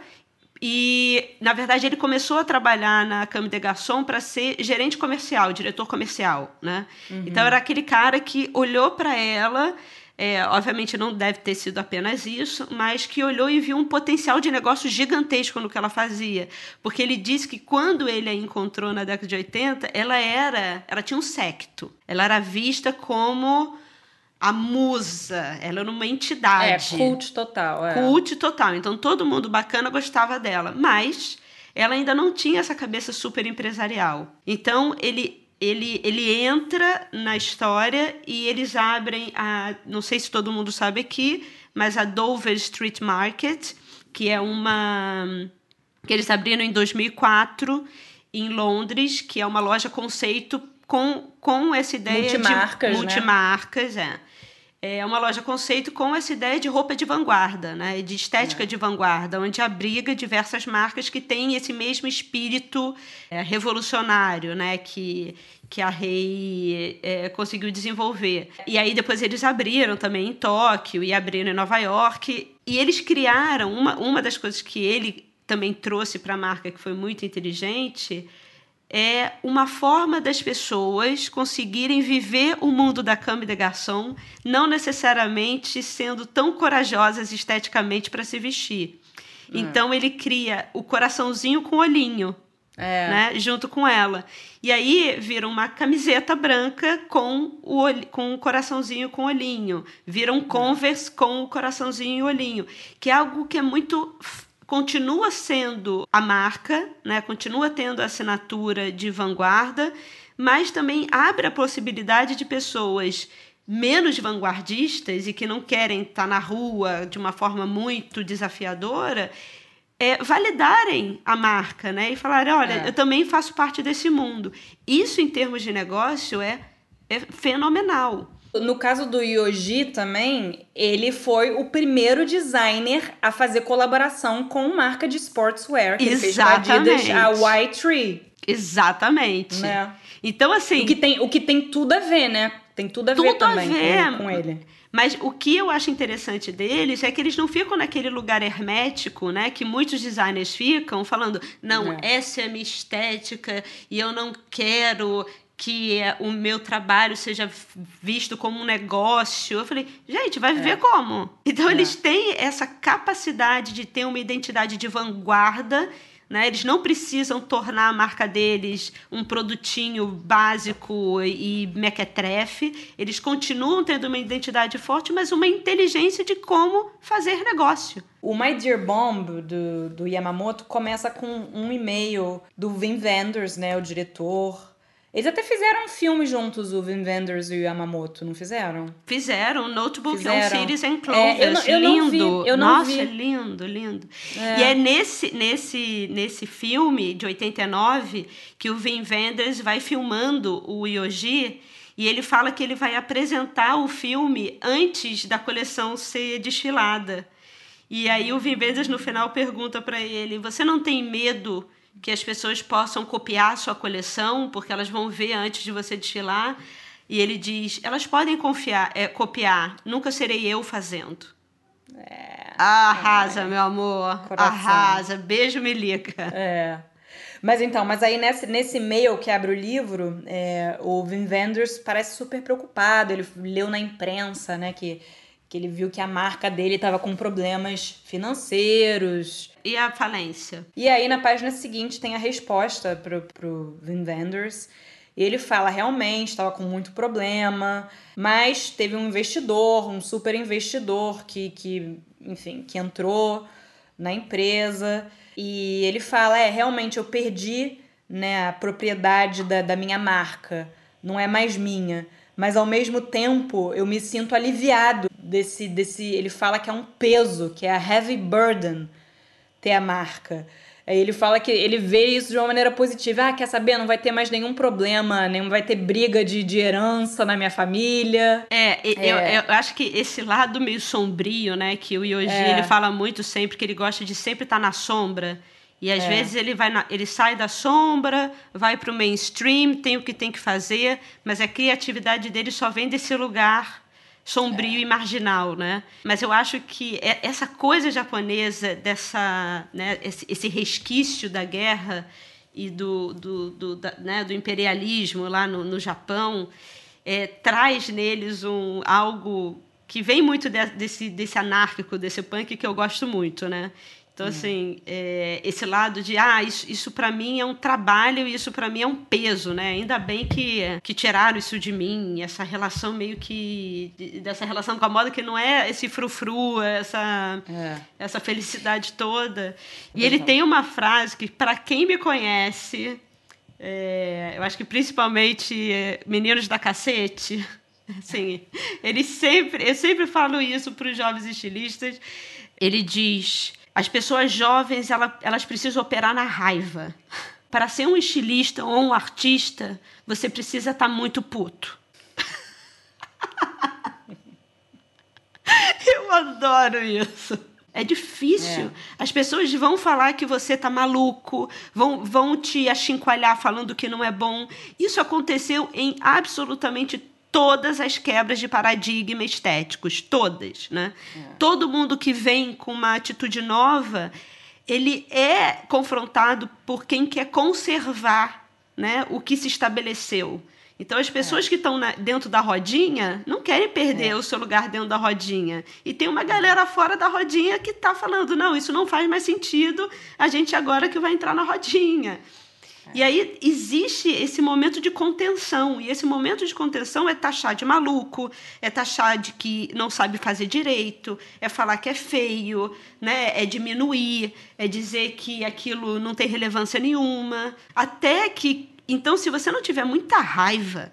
e, na verdade, ele começou a trabalhar na Câmara de Garçom para ser gerente comercial, diretor comercial, né? Uhum. Então, era aquele cara que olhou para ela é, obviamente não deve ter sido apenas isso, mas que olhou e viu um potencial de negócio gigantesco no que ela fazia. Porque ele disse que quando ele a encontrou na década de 80, ela era, ela tinha um secto. Ela era vista como a musa, ela era uma entidade. É, cult total. É. Cult total. Então todo mundo bacana gostava dela, mas ela ainda não tinha essa cabeça super empresarial. Então ele ele, ele entra na história e eles abrem a. Não sei se todo mundo sabe aqui, mas a Dover Street Market, que é uma. que eles abriram em 2004 em Londres, que é uma loja conceito com, com essa ideia multimarcas, de multimarcas, né? é. É uma loja conceito com essa ideia de roupa de vanguarda, né? de estética é. de vanguarda, onde abriga diversas marcas que têm esse mesmo espírito é, revolucionário né? que, que a Rei é, conseguiu desenvolver. E aí depois eles abriram também em Tóquio e abriram em Nova York. E eles criaram uma, uma das coisas que ele também trouxe para a marca que foi muito inteligente é uma forma das pessoas conseguirem viver o mundo da cama e da garçom, não necessariamente sendo tão corajosas esteticamente para se vestir. É. Então ele cria o coraçãozinho com olhinho, é. né, junto com ela. E aí vira uma camiseta branca com o com o coraçãozinho com olhinho, vira um é. Converse com o coraçãozinho e olhinho, que é algo que é muito continua sendo a marca, né? continua tendo a assinatura de vanguarda, mas também abre a possibilidade de pessoas menos vanguardistas e que não querem estar na rua de uma forma muito desafiadora é, validarem a marca né? e falarem: olha, é. eu também faço parte desse mundo. Isso, em termos de negócio, é, é fenomenal. No caso do Yoji também, ele foi o primeiro designer a fazer colaboração com marca de sportswear que Exatamente. ele fez Adidas, a White Tree. Exatamente. Né? Então, assim. O que, tem, o que tem tudo a ver, né? Tem tudo a tudo ver também a ver. Com, com ele. Mas o que eu acho interessante deles é que eles não ficam naquele lugar hermético, né? Que muitos designers ficam falando, não, é. essa é a minha estética e eu não quero que o meu trabalho seja visto como um negócio. Eu falei, gente, vai viver é. como? Então é. eles têm essa capacidade de ter uma identidade de vanguarda né? Eles não precisam tornar a marca deles um produtinho básico e mequetrefe. Eles continuam tendo uma identidade forte, mas uma inteligência de como fazer negócio. O My Dear Bomb do, do Yamamoto começa com um e-mail do Vin Wenders, né, o diretor eles até fizeram um filme juntos, o Vin Wenders e o Yamamoto, não fizeram? Fizeram, Notebook fizeram. on Cities and Clovers. É, eu não, eu lindo. Vi, eu não Nossa, vi. lindo, lindo. É. E é nesse, nesse, nesse filme de 89 que o Vin Wenders vai filmando o Yoji e ele fala que ele vai apresentar o filme antes da coleção ser desfilada. E aí o Vin Wenders no final pergunta para ele: "Você não tem medo que as pessoas possam copiar a sua coleção, porque elas vão ver antes de você desfilar. E ele diz: elas podem confiar, é, copiar, nunca serei eu fazendo. É, Arrasa, é, meu amor. Coração. Arrasa. Beijo, Melica. É. Mas então, mas aí nesse, nesse e-mail que abre o livro, é, o Vin Wenders parece super preocupado. Ele leu na imprensa, né, que que ele viu que a marca dele estava com problemas financeiros. E a falência? E aí, na página seguinte, tem a resposta pro, pro Vin Vendors. Ele fala realmente estava com muito problema, mas teve um investidor, um super investidor que, que, enfim, que entrou na empresa. E ele fala: é, realmente eu perdi né, a propriedade da, da minha marca, não é mais minha. Mas ao mesmo tempo eu me sinto aliviado desse, desse. Ele fala que é um peso, que é a heavy burden ter a marca. Aí ele fala que ele vê isso de uma maneira positiva. Ah, quer saber? Não vai ter mais nenhum problema, não vai ter briga de, de herança na minha família. É, é. Eu, eu, acho que esse lado meio sombrio, né? Que o Yoji é. ele fala muito sempre, que ele gosta de sempre estar na sombra. E às é. vezes ele vai na, ele sai da sombra, vai para o mainstream, tem o que tem que fazer, mas a criatividade dele só vem desse lugar sombrio é. e marginal, né? Mas eu acho que é, essa coisa japonesa, dessa, né, esse, esse resquício da guerra e do, do, do, da, né, do imperialismo lá no, no Japão, é, traz neles um, algo que vem muito de, desse, desse anárquico, desse punk que eu gosto muito, né? Então, hum. assim, é, esse lado de, ah, isso, isso para mim é um trabalho e isso para mim é um peso, né? Ainda bem que, que tiraram isso de mim, essa relação meio que. dessa relação com a moda que não é esse frufru, essa, é. essa felicidade toda. E ele tem uma frase que, para quem me conhece, é, eu acho que principalmente é, meninos da cacete, assim, ele sempre, eu sempre falo isso para os jovens estilistas. Ele diz as pessoas jovens elas, elas precisam operar na raiva. Para ser um estilista ou um artista, você precisa estar tá muito puto. Eu adoro isso. É difícil. É. As pessoas vão falar que você tá maluco, vão, vão te achincoalhar falando que não é bom. Isso aconteceu em absolutamente todas as quebras de paradigma estéticos, todas, né? É. Todo mundo que vem com uma atitude nova, ele é confrontado por quem quer conservar, né, o que se estabeleceu. Então, as pessoas é. que estão dentro da rodinha não querem perder é. o seu lugar dentro da rodinha. E tem uma galera fora da rodinha que está falando: não, isso não faz mais sentido, a gente agora que vai entrar na rodinha. E aí existe esse momento de contenção, e esse momento de contenção é taxar de maluco, é taxar de que não sabe fazer direito, é falar que é feio, né? é diminuir, é dizer que aquilo não tem relevância nenhuma. Até que. Então, se você não tiver muita raiva,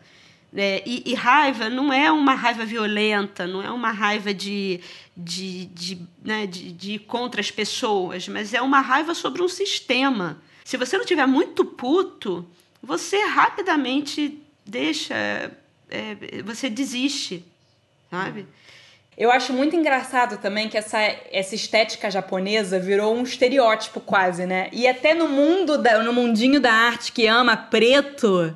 né? e, e, raiva não é uma raiva violenta, não é uma raiva de, de, de, né? de, de contra as pessoas, mas é uma raiva sobre um sistema se você não tiver muito puto, você rapidamente deixa, é, você desiste, sabe? Eu acho muito engraçado também que essa, essa estética japonesa virou um estereótipo quase, né? E até no mundo, da, no mundinho da arte que ama preto,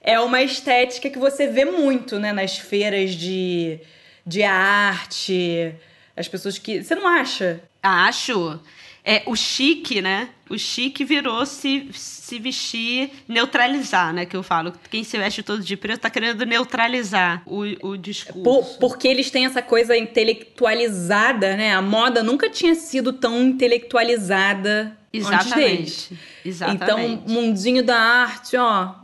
é uma estética que você vê muito, né? Nas feiras de, de arte, as pessoas que... Você não acha? Acho. É, o chique, né? O chique virou se, se vestir, neutralizar, né? Que eu falo. Quem se veste todo de preto tá querendo neutralizar o, o discurso. Por, porque eles têm essa coisa intelectualizada, né? A moda nunca tinha sido tão intelectualizada Exatamente. Exatamente. Então, mundinho da arte, ó,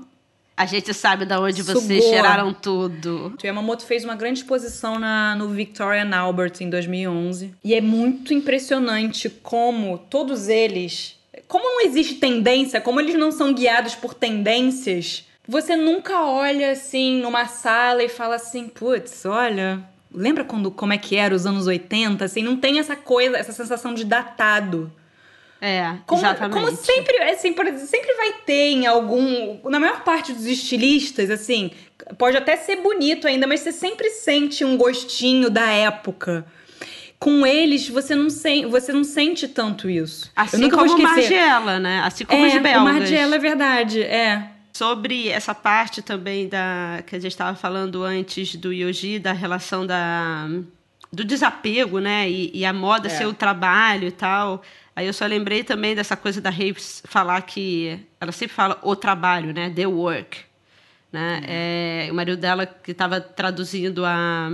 a gente sabe da onde Sugou. vocês tiraram tudo. O Yamamoto fez uma grande exposição na, no Victoria and Albert em 2011. E é muito impressionante como todos eles... Como não existe tendência, como eles não são guiados por tendências, você nunca olha assim numa sala e fala assim, putz, olha, lembra quando como é que era os anos 80? Assim, não tem essa coisa, essa sensação de datado. É, como, exatamente. Como sempre, assim, sempre vai ter em algum. Na maior parte dos estilistas, assim, pode até ser bonito ainda, mas você sempre sente um gostinho da época. Com eles, você não, sen, você não sente tanto isso. Assim como o Margiela, né? Assim como é, os belgas. O Margiela é verdade, é. Sobre essa parte também da que a gente estava falando antes do Yoji, da relação da, do desapego, né? E, e a moda é. ser o trabalho e tal. Aí eu só lembrei também dessa coisa da Reeves falar que ela sempre fala o trabalho, né? The work. Né? Uhum. É, o marido dela que estava traduzindo a,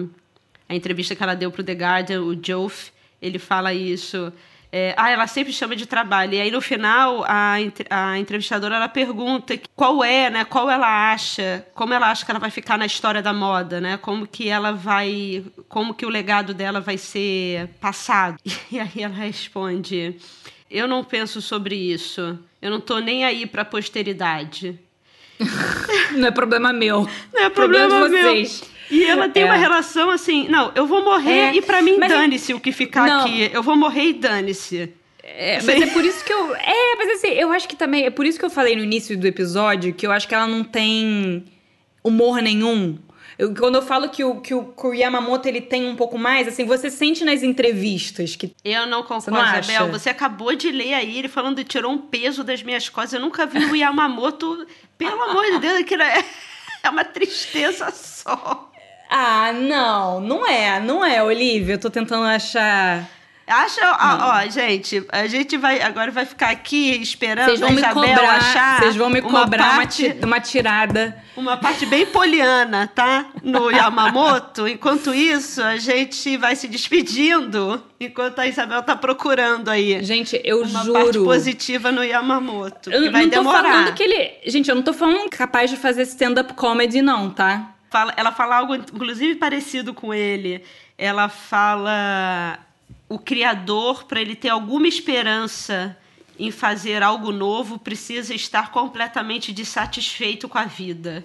a entrevista que ela deu para o The Guardian, o Joff, ele fala isso. É, ah, ela sempre chama de trabalho. E aí, no final, a, a entrevistadora ela pergunta qual é, né? Qual ela acha, como ela acha que ela vai ficar na história da moda, né? Como que ela vai. Como que o legado dela vai ser passado. E aí ela responde: Eu não penso sobre isso. Eu não tô nem aí pra posteridade. não é problema meu. Não é problema, problema de vocês. Meu. E ela tem é. uma relação assim, não, eu vou morrer é. e para mim dane-se o que ficar não. aqui. Eu vou morrer e dane-se. É, mas é por isso que eu. É, mas assim, eu acho que também. É por isso que eu falei no início do episódio que eu acho que ela não tem humor nenhum. Eu, quando eu falo que o, que, o, que o Yamamoto ele tem um pouco mais, assim, você sente nas entrevistas que. Eu não concordo, você Isabel. Você acabou de ler aí ele falando que tirou um peso das minhas costas. Eu nunca vi o Yamamoto. pelo amor de Deus, aquilo é, é uma tristeza só. Ah, não, não é, não é, Olivia. Eu tô tentando achar. Acha, ó, ó, gente, a gente vai agora vai ficar aqui esperando a Isabel cobrar, achar. Vocês vão me cobrar uma, parte, uma, tirada. Uma parte bem poliana, tá? No Yamamoto. Enquanto isso, a gente vai se despedindo enquanto a Isabel tá procurando aí. Gente, eu uma juro. Parte positiva no Yamamoto. Eu que vai não tô demorar. falando que ele. Gente, eu não tô falando capaz de fazer stand-up comedy, não, tá? Fala, ela fala algo, inclusive, parecido com ele. Ela fala o criador, para ele ter alguma esperança em fazer algo novo, precisa estar completamente dissatisfeito com a vida.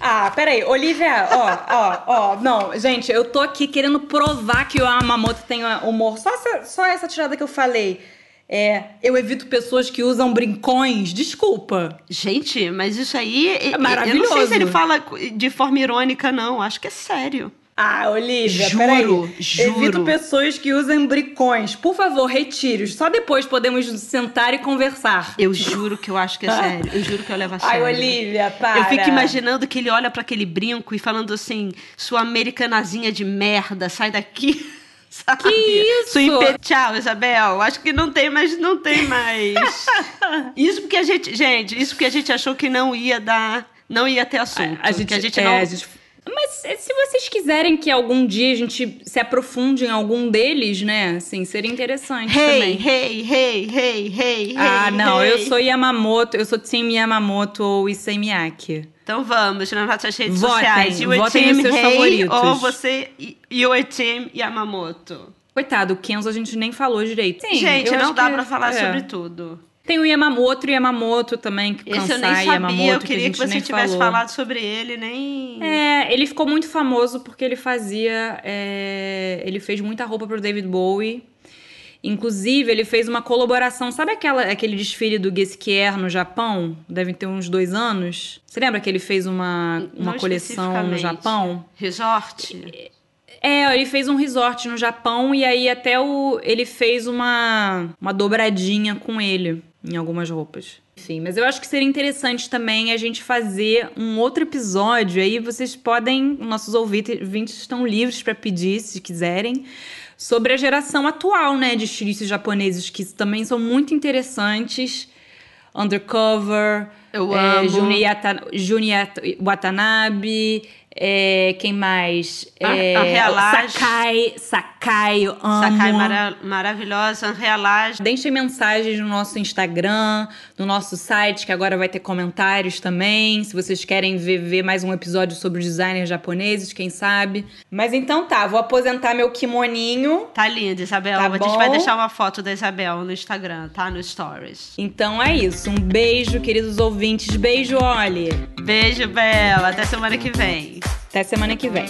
Ah, peraí, Olivia, ó, ó, ó, não, gente, eu tô aqui querendo provar que o Amamoto tem humor. Só essa, só essa tirada que eu falei. É, eu evito pessoas que usam brincões. Desculpa. Gente, mas isso aí. É maravilhoso. Eu não sei se ele fala de forma irônica, não. Acho que é sério. Ah, Olivia, juro, peraí. juro. Evito pessoas que usam bricões. Por favor, retire-os. Só depois podemos sentar e conversar. Eu juro que eu acho que é sério. Eu juro que eu levo a sério. Ai, Olivia, para. Eu fico imaginando que ele olha para aquele brinco e falando assim: sua americanazinha de merda, sai daqui. Sabe? Que isso? Tchau, Isabel. Acho que não tem mais, não tem mais. isso porque a gente, gente, isso porque a gente achou que não ia dar, não ia ter assunto. A, a gente, a gente é, não. A gente... Mas se vocês quiserem que algum dia a gente se aprofunde em algum deles, né? Assim, seria interessante hey, também. Hey, hey, hey, hey, Ah, hey, não, hey. eu sou Yamamoto, eu sou Team Yamamoto ou Issei Miyake. Então vamos nas nossas redes votem, sociais. You votem nos seus Rei favoritos. ou você Your Team Yamamoto. Coitado, o Kenzo a gente nem falou direito. Sim, Gente, eu não dá que- pra falar é. sobre tudo. Tem o Yamamoto e o Yamamoto também, que Esse eu nem Kansai sabia, Yamamoto, eu que queria gente que, você tivesse falou. falado sobre ele, nem... É, ele ficou muito famoso porque ele fazia. é, ele fez muita roupa pro David Bowie. Inclusive, ele fez uma colaboração. Sabe aquela, aquele desfile do Guesquier no Japão? Devem ter uns dois anos. Você lembra que ele fez uma, uma Não coleção no. Japão? Resort? É, ele fez um resort no Japão e aí até o ele fez uma uma dobradinha com ele em algumas roupas. Enfim, mas eu acho que seria interessante também a gente fazer um outro episódio. Aí vocês podem, nossos ouvintes estão livres para pedir, se quiserem, sobre a geração atual, né, de estilistas japoneses, que também são muito interessantes. Undercover, eu é, amo. Junia Watanabe, é, quem mais? A, é, a Realage. Sakai, Sakai, eu amo. Sakai mara maravilhosa, Realage. Deixem mensagens no nosso Instagram, no nosso site, que agora vai ter comentários também. Se vocês querem ver, ver mais um episódio sobre designers japoneses, quem sabe. Mas então tá, vou aposentar meu kimoninho. Tá lindo, Isabel. Tá a gente vai deixar uma foto da Isabel no Instagram, tá? No Stories. Então é isso. Um beijo, queridos ouvintes. Beijo, Oli. Beijo, Bela. Até semana que vem. Até semana que vem.